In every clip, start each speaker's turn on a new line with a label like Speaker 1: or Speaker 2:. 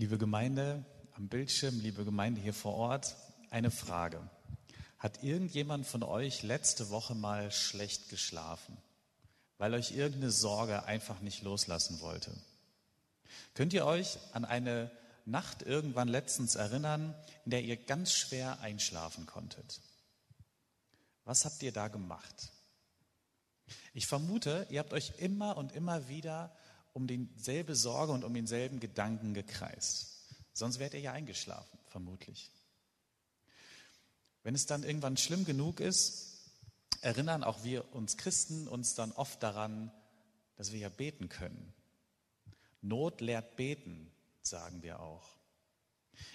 Speaker 1: Liebe Gemeinde am Bildschirm, liebe Gemeinde hier vor Ort, eine Frage. Hat irgendjemand von euch letzte Woche mal schlecht geschlafen, weil euch irgendeine Sorge einfach nicht loslassen wollte? Könnt ihr euch an eine Nacht irgendwann letztens erinnern, in der ihr ganz schwer einschlafen konntet? Was habt ihr da gemacht? Ich vermute, ihr habt euch immer und immer wieder um dieselbe Sorge und um denselben Gedanken gekreist. Sonst wärt ihr ja eingeschlafen, vermutlich. Wenn es dann irgendwann schlimm genug ist, erinnern auch wir uns Christen uns dann oft daran, dass wir ja beten können. Not lehrt beten, sagen wir auch.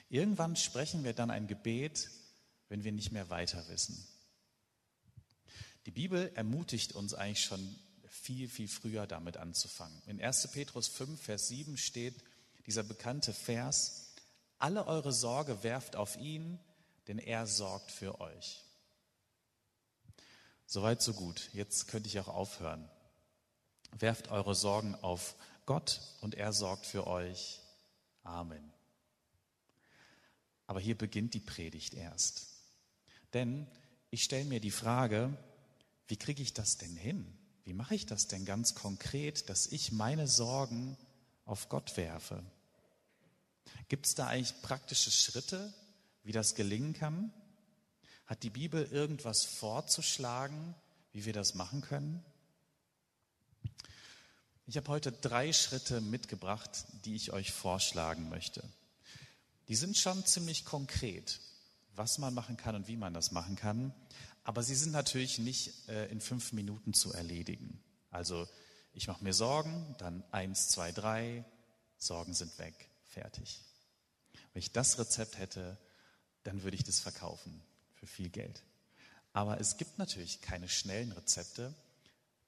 Speaker 1: Irgendwann sprechen wir dann ein Gebet, wenn wir nicht mehr weiter wissen. Die Bibel ermutigt uns eigentlich schon viel, viel früher damit anzufangen. In 1. Petrus 5, Vers 7 steht dieser bekannte Vers, alle eure Sorge werft auf ihn, denn er sorgt für euch. Soweit, so gut. Jetzt könnte ich auch aufhören. Werft eure Sorgen auf Gott und er sorgt für euch. Amen. Aber hier beginnt die Predigt erst. Denn ich stelle mir die Frage, wie kriege ich das denn hin? Wie mache ich das denn ganz konkret, dass ich meine Sorgen auf Gott werfe? Gibt es da eigentlich praktische Schritte, wie das gelingen kann? Hat die Bibel irgendwas vorzuschlagen, wie wir das machen können? Ich habe heute drei Schritte mitgebracht, die ich euch vorschlagen möchte. Die sind schon ziemlich konkret, was man machen kann und wie man das machen kann. Aber sie sind natürlich nicht äh, in fünf Minuten zu erledigen. Also ich mache mir Sorgen, dann eins, zwei, drei, Sorgen sind weg, fertig. Wenn ich das Rezept hätte, dann würde ich das verkaufen für viel Geld. Aber es gibt natürlich keine schnellen Rezepte.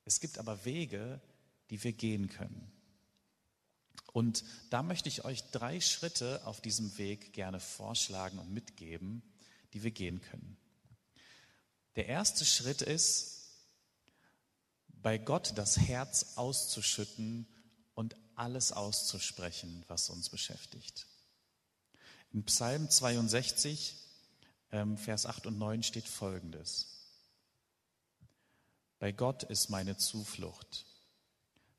Speaker 1: Es gibt aber Wege, die wir gehen können. Und da möchte ich euch drei Schritte auf diesem Weg gerne vorschlagen und mitgeben, die wir gehen können. Der erste Schritt ist, bei Gott das Herz auszuschütten und alles auszusprechen, was uns beschäftigt. In Psalm 62, ähm, Vers 8 und 9 steht Folgendes. Bei Gott ist meine Zuflucht.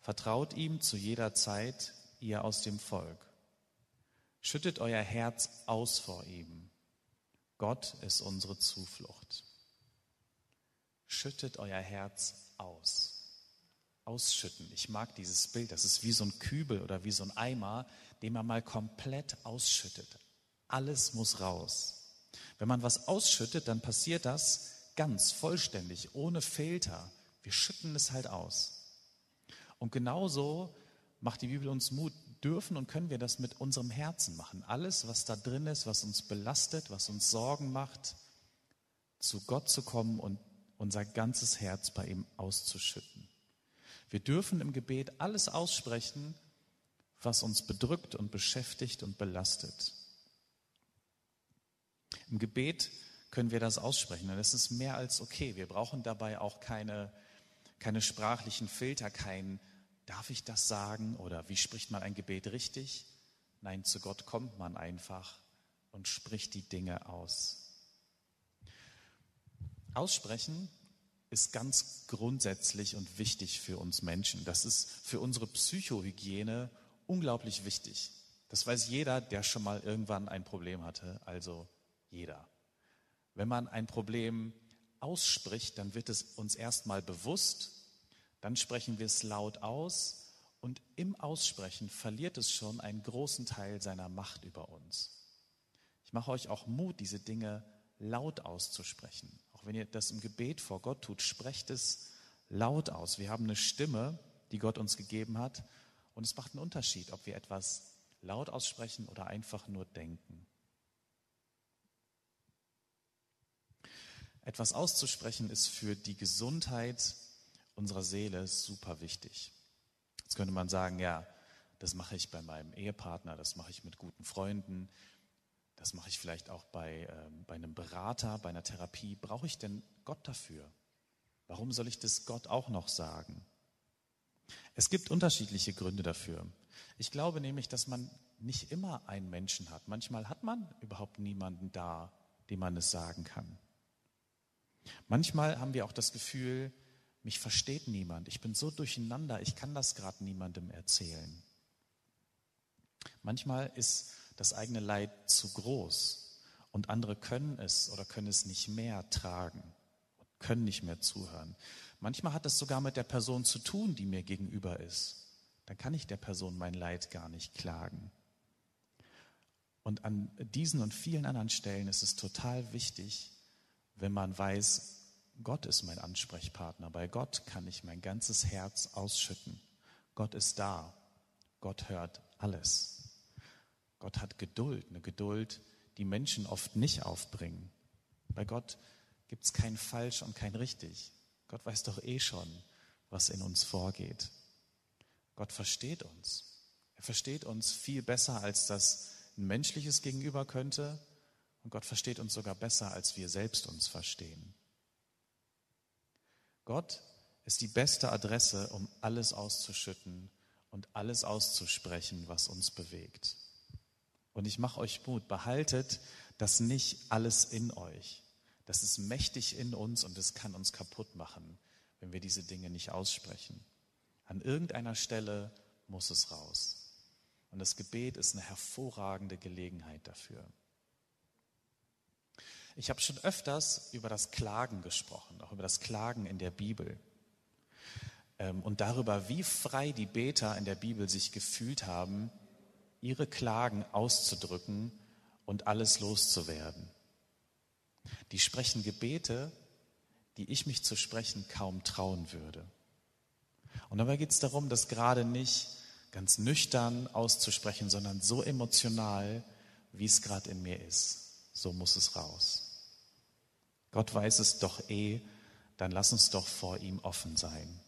Speaker 1: Vertraut ihm zu jeder Zeit, ihr aus dem Volk. Schüttet euer Herz aus vor ihm. Gott ist unsere Zuflucht. Schüttet euer Herz aus. Ausschütten. Ich mag dieses Bild. Das ist wie so ein Kübel oder wie so ein Eimer, den man mal komplett ausschüttet. Alles muss raus. Wenn man was ausschüttet, dann passiert das ganz vollständig, ohne Filter. Wir schütten es halt aus. Und genauso macht die Bibel uns Mut, dürfen und können wir das mit unserem Herzen machen. Alles, was da drin ist, was uns belastet, was uns Sorgen macht, zu Gott zu kommen und unser ganzes Herz bei ihm auszuschütten. Wir dürfen im Gebet alles aussprechen, was uns bedrückt und beschäftigt und belastet. Im Gebet können wir das aussprechen und es ist mehr als okay. Wir brauchen dabei auch keine, keine sprachlichen Filter, kein darf ich das sagen oder wie spricht man ein Gebet richtig? Nein, zu Gott kommt man einfach und spricht die Dinge aus. Aussprechen ist ganz grundsätzlich und wichtig für uns Menschen. Das ist für unsere Psychohygiene unglaublich wichtig. Das weiß jeder, der schon mal irgendwann ein Problem hatte, also jeder. Wenn man ein Problem ausspricht, dann wird es uns erstmal bewusst, dann sprechen wir es laut aus und im Aussprechen verliert es schon einen großen Teil seiner Macht über uns. Ich mache euch auch Mut, diese Dinge laut auszusprechen. Wenn ihr das im Gebet vor Gott tut, sprecht es laut aus. Wir haben eine Stimme, die Gott uns gegeben hat. Und es macht einen Unterschied, ob wir etwas laut aussprechen oder einfach nur denken. Etwas auszusprechen ist für die Gesundheit unserer Seele super wichtig. Jetzt könnte man sagen, ja, das mache ich bei meinem Ehepartner, das mache ich mit guten Freunden, das mache ich vielleicht auch bei, äh, bei einem Berater, bei einer Therapie. Brauche ich denn Gott dafür? Warum soll ich das Gott auch noch sagen? Es gibt unterschiedliche Gründe dafür. Ich glaube nämlich, dass man nicht immer einen Menschen hat. Manchmal hat man überhaupt niemanden da, dem man es sagen kann. Manchmal haben wir auch das Gefühl, mich versteht niemand. Ich bin so durcheinander, ich kann das gerade niemandem erzählen. Manchmal ist das eigene Leid zu groß und andere können es oder können es nicht mehr tragen, können nicht mehr zuhören. Manchmal hat es sogar mit der Person zu tun, die mir gegenüber ist. Dann kann ich der Person mein Leid gar nicht klagen. Und an diesen und vielen anderen Stellen ist es total wichtig, wenn man weiß, Gott ist mein Ansprechpartner. Bei Gott kann ich mein ganzes Herz ausschütten. Gott ist da. Gott hört alles. Gott hat Geduld, eine Geduld, die Menschen oft nicht aufbringen. Bei Gott gibt es kein Falsch und kein Richtig. Gott weiß doch eh schon, was in uns vorgeht. Gott versteht uns. Er versteht uns viel besser, als das ein menschliches Gegenüber könnte. Und Gott versteht uns sogar besser, als wir selbst uns verstehen. Gott ist die beste Adresse, um alles auszuschütten und alles auszusprechen, was uns bewegt. Und ich mache euch Mut, behaltet das nicht alles in euch. Das ist mächtig in uns und es kann uns kaputt machen, wenn wir diese Dinge nicht aussprechen. An irgendeiner Stelle muss es raus. Und das Gebet ist eine hervorragende Gelegenheit dafür. Ich habe schon öfters über das Klagen gesprochen, auch über das Klagen in der Bibel. Ähm, und darüber, wie frei die Beter in der Bibel sich gefühlt haben, ihre Klagen auszudrücken und alles loszuwerden. Die sprechen Gebete, die ich mich zu sprechen kaum trauen würde. Und dabei geht es darum, das gerade nicht ganz nüchtern auszusprechen, sondern so emotional, wie es gerade in mir ist. So muss es raus. Gott weiß es doch eh, dann lass uns doch vor ihm offen sein.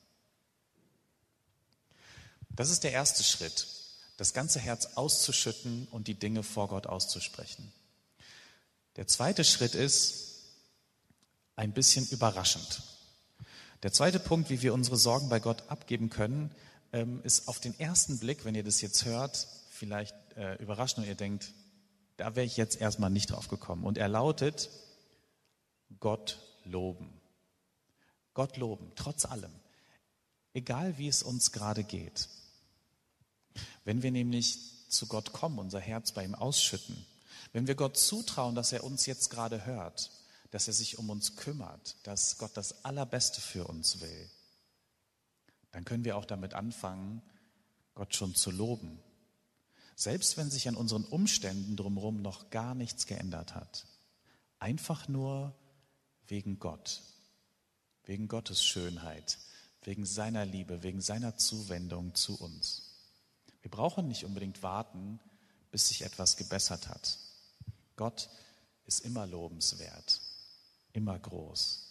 Speaker 1: Das ist der erste Schritt das ganze Herz auszuschütten und die Dinge vor Gott auszusprechen. Der zweite Schritt ist ein bisschen überraschend. Der zweite Punkt, wie wir unsere Sorgen bei Gott abgeben können, ähm, ist auf den ersten Blick, wenn ihr das jetzt hört, vielleicht äh, überraschend und ihr denkt, da wäre ich jetzt erstmal nicht drauf gekommen. Und er lautet, Gott loben. Gott loben, trotz allem. Egal wie es uns gerade geht. Wenn wir nämlich zu Gott kommen, unser Herz bei ihm ausschütten, wenn wir Gott zutrauen, dass er uns jetzt gerade hört, dass er sich um uns kümmert, dass Gott das Allerbeste für uns will, dann können wir auch damit anfangen, Gott schon zu loben. Selbst wenn sich an unseren Umständen drumherum noch gar nichts geändert hat. Einfach nur wegen Gott, wegen Gottes Schönheit, wegen seiner Liebe, wegen seiner Zuwendung zu uns. Wir brauchen nicht unbedingt warten, bis sich etwas gebessert hat. Gott ist immer lobenswert, immer groß.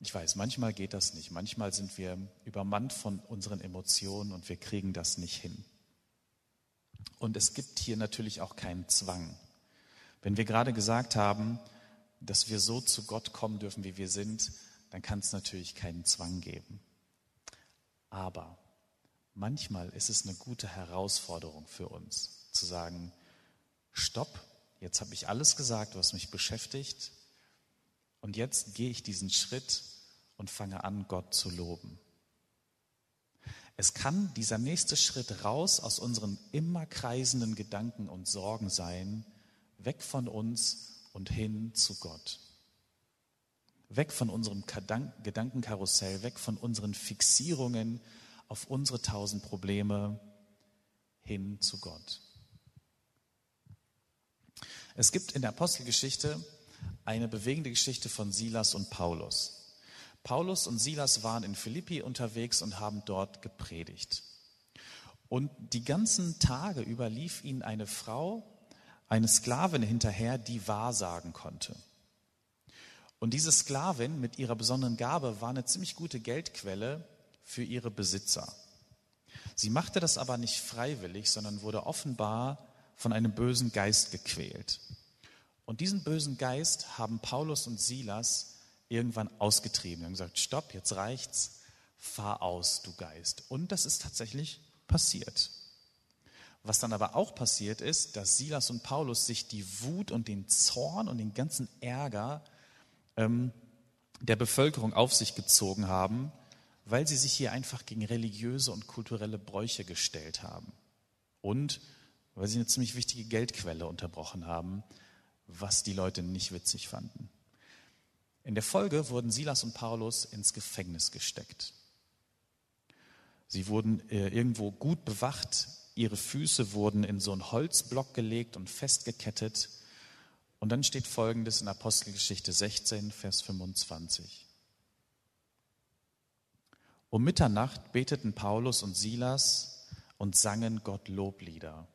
Speaker 1: Ich weiß, manchmal geht das nicht. Manchmal sind wir übermannt von unseren Emotionen und wir kriegen das nicht hin. Und es gibt hier natürlich auch keinen Zwang. Wenn wir gerade gesagt haben, dass wir so zu Gott kommen dürfen, wie wir sind, dann kann es natürlich keinen Zwang geben. Aber manchmal ist es eine gute Herausforderung für uns, zu sagen, stopp, jetzt habe ich alles gesagt, was mich beschäftigt, und jetzt gehe ich diesen Schritt und fange an, Gott zu loben. Es kann dieser nächste Schritt raus aus unseren immer kreisenden Gedanken und Sorgen sein, weg von uns und hin zu Gott. Weg von unserem Gedankenkarussell, weg von unseren Fixierungen auf unsere tausend Probleme hin zu Gott. Es gibt in der Apostelgeschichte eine bewegende Geschichte von Silas und Paulus. Paulus und Silas waren in Philippi unterwegs und haben dort gepredigt. Und die ganzen Tage über lief ihnen eine Frau, eine Sklavin hinterher, die wahrsagen konnte. Und diese Sklavin mit ihrer besonderen Gabe war eine ziemlich gute Geldquelle für ihre Besitzer. Sie machte das aber nicht freiwillig, sondern wurde offenbar von einem bösen Geist gequält. Und diesen bösen Geist haben Paulus und Silas irgendwann ausgetrieben. Haben gesagt, stopp, jetzt reicht's, fahr aus, du Geist. Und das ist tatsächlich passiert. Was dann aber auch passiert ist, dass Silas und Paulus sich die Wut und den Zorn und den ganzen Ärger ähm, der Bevölkerung auf sich gezogen haben, weil sie sich hier einfach gegen religiöse und kulturelle Bräuche gestellt haben. Und weil sie eine ziemlich wichtige Geldquelle unterbrochen haben, was die Leute nicht witzig fanden. In der Folge wurden Silas und Paulus ins Gefängnis gesteckt. Sie wurden äh, irgendwo gut bewacht, ihre Füße wurden in so einen Holzblock gelegt und festgekettet. Und dann steht Folgendes in Apostelgeschichte 16, Vers 25. Um Mitternacht beteten Paulus und Silas und sangen Gott Loblieder.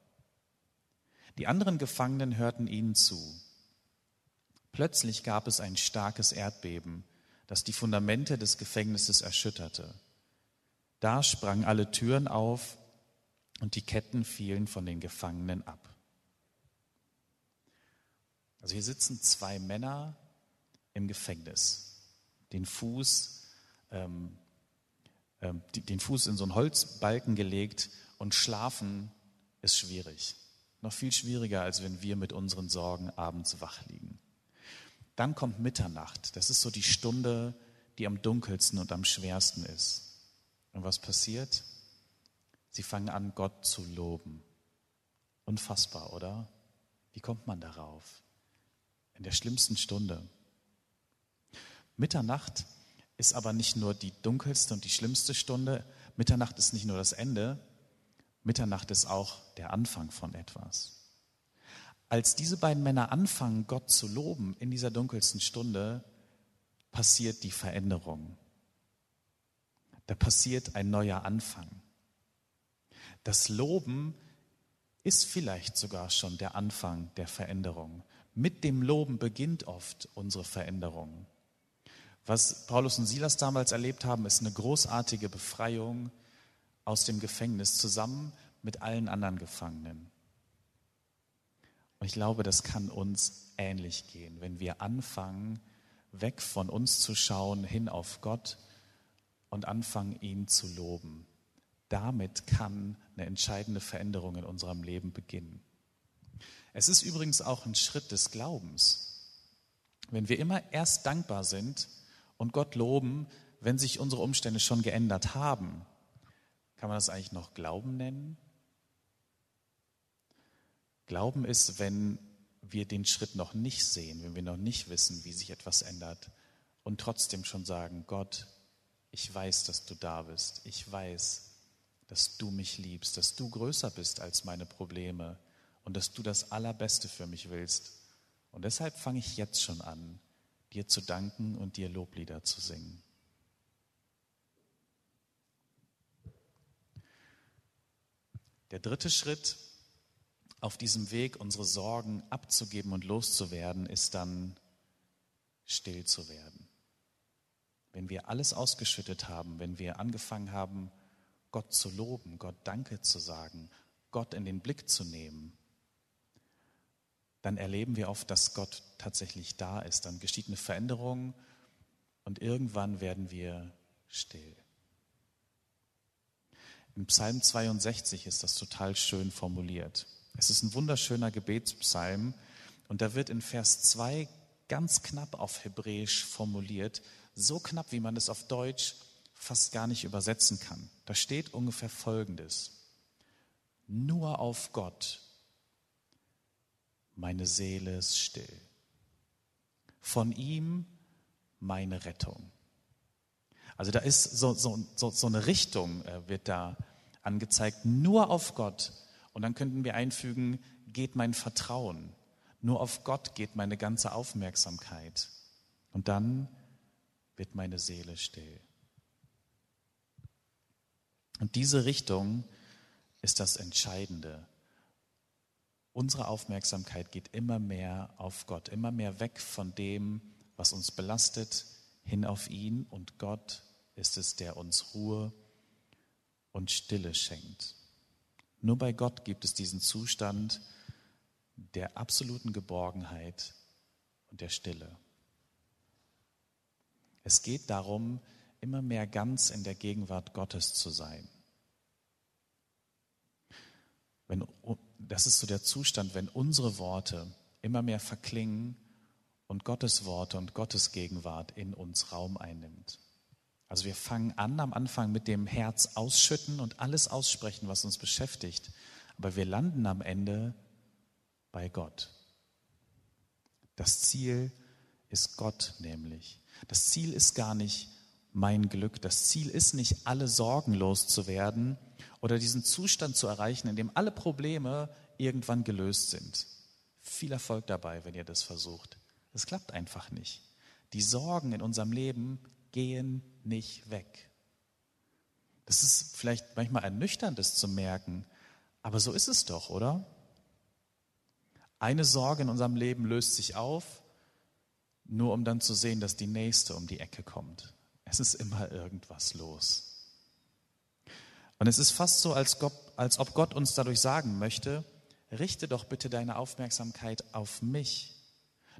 Speaker 1: Die anderen Gefangenen hörten ihnen zu. Plötzlich gab es ein starkes Erdbeben, das die Fundamente des Gefängnisses erschütterte. Da sprangen alle Türen auf und die Ketten fielen von den Gefangenen ab. Also hier sitzen zwei Männer im Gefängnis, den Fuß, ähm, ähm, den Fuß in so einen Holzbalken gelegt und schlafen ist schwierig. Noch viel schwieriger, als wenn wir mit unseren Sorgen abends wach liegen. Dann kommt Mitternacht. Das ist so die Stunde, die am dunkelsten und am schwersten ist. Und was passiert? Sie fangen an, Gott zu loben. Unfassbar, oder? Wie kommt man darauf? In der schlimmsten Stunde. Mitternacht ist aber nicht nur die dunkelste und die schlimmste Stunde. Mitternacht ist nicht nur das Ende. Mitternacht ist auch der Anfang von etwas. Als diese beiden Männer anfangen, Gott zu loben in dieser dunkelsten Stunde, passiert die Veränderung. Da passiert ein neuer Anfang. Das Loben ist vielleicht sogar schon der Anfang der Veränderung. Mit dem Loben beginnt oft unsere Veränderung. Was Paulus und Silas damals erlebt haben, ist eine großartige Befreiung aus dem Gefängnis zusammen mit allen anderen Gefangenen. Und ich glaube, das kann uns ähnlich gehen, wenn wir anfangen, weg von uns zu schauen, hin auf Gott und anfangen, ihn zu loben. Damit kann eine entscheidende Veränderung in unserem Leben beginnen. Es ist übrigens auch ein Schritt des Glaubens. Wenn wir immer erst dankbar sind und Gott loben, wenn sich unsere Umstände schon geändert haben, kann man das eigentlich noch Glauben nennen? Glauben ist, wenn wir den Schritt noch nicht sehen, wenn wir noch nicht wissen, wie sich etwas ändert und trotzdem schon sagen, Gott, ich weiß, dass du da bist. Ich weiß, dass du mich liebst, dass du größer bist als meine Probleme und dass du das Allerbeste für mich willst. Und deshalb fange ich jetzt schon an, dir zu danken und dir Loblieder zu singen. Der dritte Schritt auf diesem Weg, unsere Sorgen abzugeben und loszuwerden, ist dann still zu werden. Wenn wir alles ausgeschüttet haben, wenn wir angefangen haben, Gott zu loben, Gott Danke zu sagen, Gott in den Blick zu nehmen, dann erleben wir oft, dass Gott tatsächlich da ist. Dann geschieht eine Veränderung und irgendwann werden wir still. Im Psalm 62 ist das total schön formuliert. Es ist ein wunderschöner Gebetspsalm und da wird in Vers 2 ganz knapp auf Hebräisch formuliert, so knapp, wie man es auf Deutsch fast gar nicht übersetzen kann. Da steht ungefähr Folgendes. Nur auf Gott, meine Seele ist still. Von ihm meine Rettung. Also da ist so, so, so, so eine Richtung, äh, wird da angezeigt, nur auf Gott und dann könnten wir einfügen, geht mein Vertrauen. Nur auf Gott geht meine ganze Aufmerksamkeit. Und dann wird meine Seele still. Und diese Richtung ist das Entscheidende. Unsere Aufmerksamkeit geht immer mehr auf Gott, immer mehr weg von dem, was uns belastet, hin auf ihn. Und Gott ist es, der uns Ruhe und Stille schenkt. Nur bei Gott gibt es diesen Zustand der absoluten Geborgenheit und der Stille. Es geht darum, immer mehr ganz in der Gegenwart Gottes zu sein. Wenn das ist so der Zustand, wenn unsere Worte immer mehr verklingen und Gottes Worte und Gottes Gegenwart in uns Raum einnimmt. Also wir fangen an am Anfang mit dem Herz ausschütten und alles aussprechen, was uns beschäftigt. Aber wir landen am Ende bei Gott. Das Ziel ist Gott nämlich. Das Ziel ist gar nicht mein Glück. Das Ziel ist nicht, alle Sorgen loszuwerden oder diesen Zustand zu erreichen, in dem alle Probleme irgendwann gelöst sind. Viel Erfolg dabei, wenn ihr das versucht. Es klappt einfach nicht. Die Sorgen in unserem Leben gehen nicht weg. Das ist vielleicht manchmal ernüchternd, das zu merken, aber so ist es doch, oder? Eine Sorge in unserem Leben löst sich auf, nur um dann zu sehen, dass die nächste um die Ecke kommt. Es ist immer irgendwas los. Und es ist fast so, als, Gott, als ob Gott uns dadurch sagen möchte, richte doch bitte deine Aufmerksamkeit auf mich.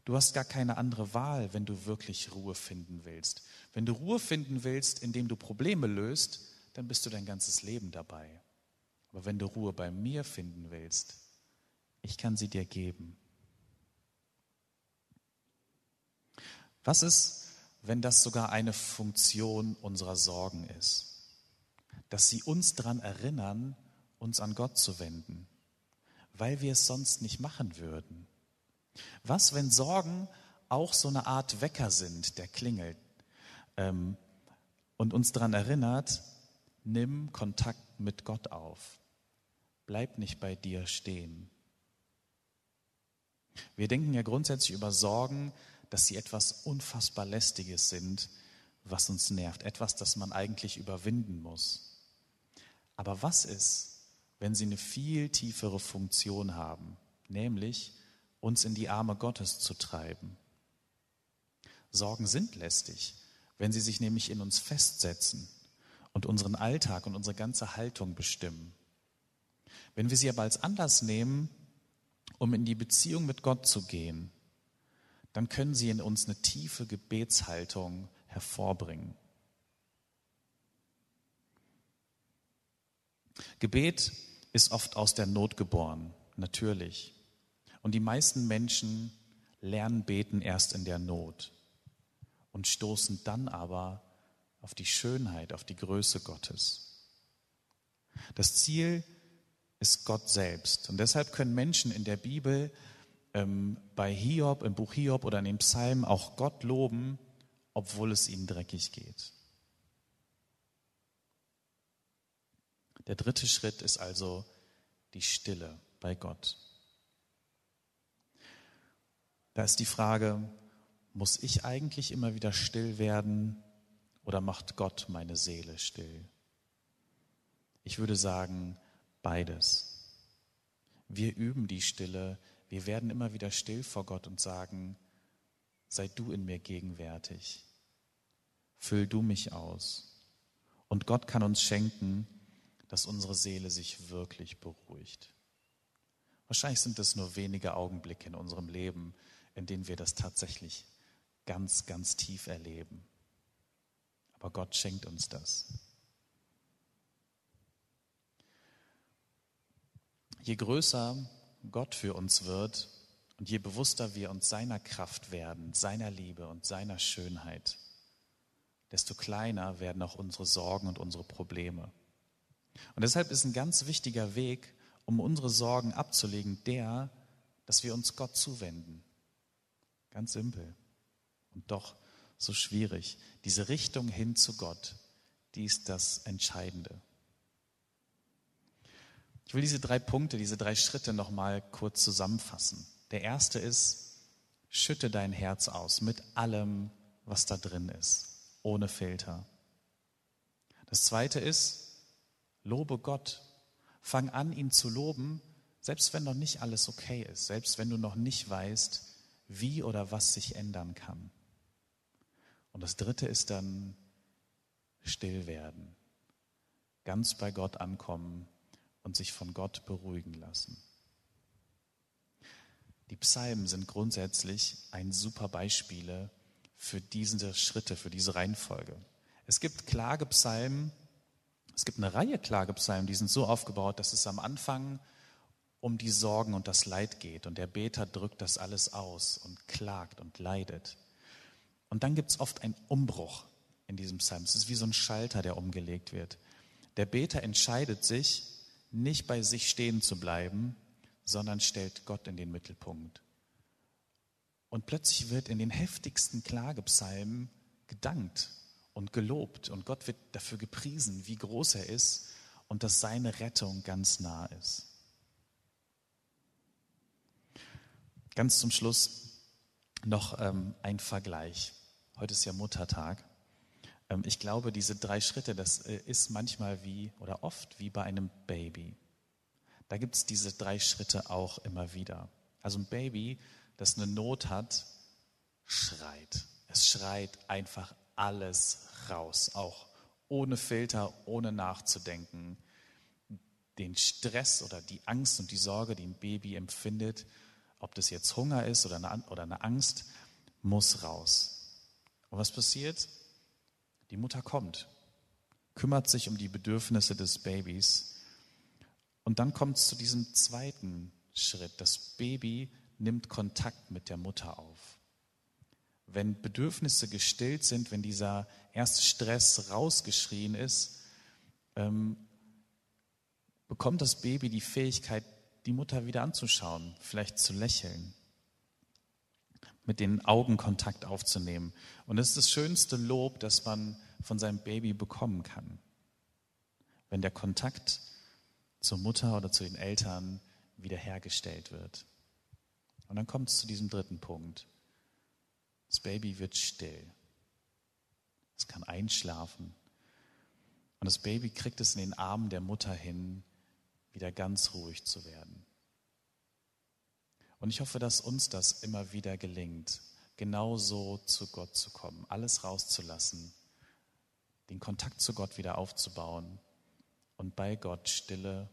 Speaker 1: Du hast gar keine andere Wahl, wenn du wirklich Ruhe finden willst. Wenn du Ruhe finden willst, indem du Probleme löst, dann bist du dein ganzes Leben dabei. Aber wenn du Ruhe bei mir finden willst, ich kann sie dir geben. Was ist, wenn das sogar eine Funktion unserer Sorgen ist? Dass sie uns daran erinnern, uns an Gott zu wenden, weil wir es sonst nicht machen würden. Was, wenn Sorgen auch so eine Art Wecker sind, der klingelt ähm, und uns daran erinnert, nimm Kontakt mit Gott auf. Bleib nicht bei dir stehen. Wir denken ja grundsätzlich über Sorgen, dass sie etwas unfassbar Lästiges sind, was uns nervt, etwas, das man eigentlich überwinden muss. Aber was ist, wenn sie eine viel tiefere Funktion haben, nämlich uns in die Arme Gottes zu treiben. Sorgen sind lästig, wenn sie sich nämlich in uns festsetzen und unseren Alltag und unsere ganze Haltung bestimmen. Wenn wir sie aber als Anlass nehmen, um in die Beziehung mit Gott zu gehen, dann können sie in uns eine tiefe Gebetshaltung hervorbringen. Gebet ist oft aus der Not geboren, natürlich. Und die meisten Menschen lernen beten erst in der Not und stoßen dann aber auf die Schönheit, auf die Größe Gottes. Das Ziel ist Gott selbst. Und deshalb können Menschen in der Bibel ähm, bei Hiob, im Buch Hiob oder in den Psalmen auch Gott loben, obwohl es ihnen dreckig geht. Der dritte Schritt ist also die Stille bei Gott. Da ist die Frage, muss ich eigentlich immer wieder still werden oder macht Gott meine Seele still? Ich würde sagen, beides. Wir üben die Stille, wir werden immer wieder still vor Gott und sagen, sei du in mir gegenwärtig, füll du mich aus. Und Gott kann uns schenken, dass unsere Seele sich wirklich beruhigt. Wahrscheinlich sind es nur wenige Augenblicke in unserem Leben, in denen wir das tatsächlich ganz, ganz tief erleben. Aber Gott schenkt uns das. Je größer Gott für uns wird und je bewusster wir uns seiner Kraft werden, seiner Liebe und seiner Schönheit, desto kleiner werden auch unsere Sorgen und unsere Probleme. Und deshalb ist ein ganz wichtiger Weg, um unsere Sorgen abzulegen, der, dass wir uns Gott zuwenden, Ganz simpel und doch so schwierig. Diese Richtung hin zu Gott, die ist das Entscheidende. Ich will diese drei Punkte, diese drei Schritte nochmal kurz zusammenfassen. Der erste ist, schütte dein Herz aus mit allem, was da drin ist, ohne Filter. Das zweite ist, lobe Gott. Fang an, ihn zu loben, selbst wenn noch nicht alles okay ist, selbst wenn du noch nicht weißt, wie oder was sich ändern kann. Und das Dritte ist dann still werden, ganz bei Gott ankommen und sich von Gott beruhigen lassen. Die Psalmen sind grundsätzlich ein super Beispiele für diese Schritte, für diese Reihenfolge. Es gibt Klagepsalmen, es gibt eine Reihe Klagepsalmen, die sind so aufgebaut, dass es am Anfang um die Sorgen und das Leid geht. Und der Beter drückt das alles aus und klagt und leidet. Und dann gibt es oft einen Umbruch in diesem Psalm. Es ist wie so ein Schalter, der umgelegt wird. Der Beter entscheidet sich, nicht bei sich stehen zu bleiben, sondern stellt Gott in den Mittelpunkt. Und plötzlich wird in den heftigsten Klagepsalmen gedankt und gelobt und Gott wird dafür gepriesen, wie groß er ist und dass seine Rettung ganz nah ist. Ganz zum Schluss noch ähm, ein Vergleich. Heute ist ja Muttertag. Ähm, ich glaube, diese drei Schritte, das äh, ist manchmal wie oder oft wie bei einem Baby. Da gibt es diese drei Schritte auch immer wieder. Also ein Baby, das eine Not hat, schreit. Es schreit einfach alles raus, auch ohne Filter, ohne nachzudenken. Den Stress oder die Angst und die Sorge, die ein Baby empfindet, ob das jetzt Hunger ist oder eine, oder eine Angst, muss raus. Und was passiert? Die Mutter kommt, kümmert sich um die Bedürfnisse des Babys und dann kommt es zu diesem zweiten Schritt. Das Baby nimmt Kontakt mit der Mutter auf. Wenn Bedürfnisse gestillt sind, wenn dieser erste Stress rausgeschrien ist, ähm, bekommt das Baby die Fähigkeit, die Mutter wieder anzuschauen, vielleicht zu lächeln, mit den Augen Kontakt aufzunehmen. Und das ist das schönste Lob, das man von seinem Baby bekommen kann. Wenn der Kontakt zur Mutter oder zu den Eltern wiederhergestellt wird. Und dann kommt es zu diesem dritten Punkt. Das Baby wird still. Es kann einschlafen. Und das Baby kriegt es in den Armen der Mutter hin, wieder ganz ruhig zu werden. Und ich hoffe, dass uns das immer wieder gelingt, genauso zu Gott zu kommen, alles rauszulassen, den Kontakt zu Gott wieder aufzubauen und bei Gott Stille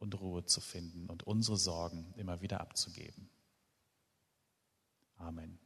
Speaker 1: und Ruhe zu finden und unsere Sorgen immer wieder abzugeben. Amen.